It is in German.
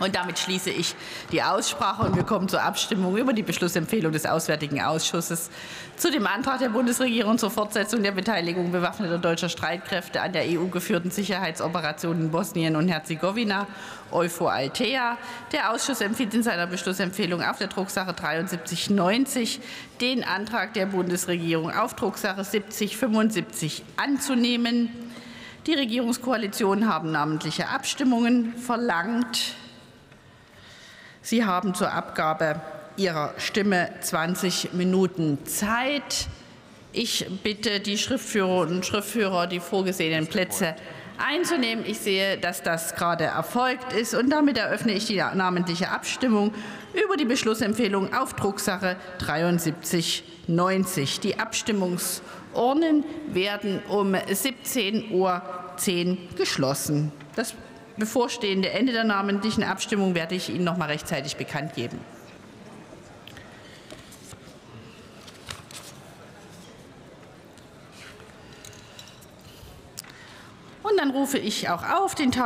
Und damit schließe ich die Aussprache und wir kommen zur Abstimmung über die Beschlussempfehlung des Auswärtigen Ausschusses zu dem Antrag der Bundesregierung zur Fortsetzung der Beteiligung bewaffneter deutscher Streitkräfte an der EU-geführten Sicherheitsoperation in Bosnien und Herzegowina, EUFOR Altea. Der Ausschuss empfiehlt in seiner Beschlussempfehlung auf der Drucksache 7390 den Antrag der Bundesregierung auf Drucksache 7075 anzunehmen. Die Regierungskoalitionen haben namentliche Abstimmungen verlangt. Sie haben zur Abgabe Ihrer Stimme 20 Minuten Zeit. Ich bitte die Schriftführerinnen und Schriftführer, die vorgesehenen Plätze einzunehmen. Ich sehe, dass das gerade erfolgt ist. Und damit eröffne ich die namentliche Abstimmung über die Beschlussempfehlung auf Drucksache 7390. Die Abstimmungsurnen werden um 17.10 Uhr geschlossen. Das bevorstehende Ende der namentlichen Abstimmung werde ich Ihnen noch mal rechtzeitig bekannt geben. Und dann rufe ich auch auf den Tag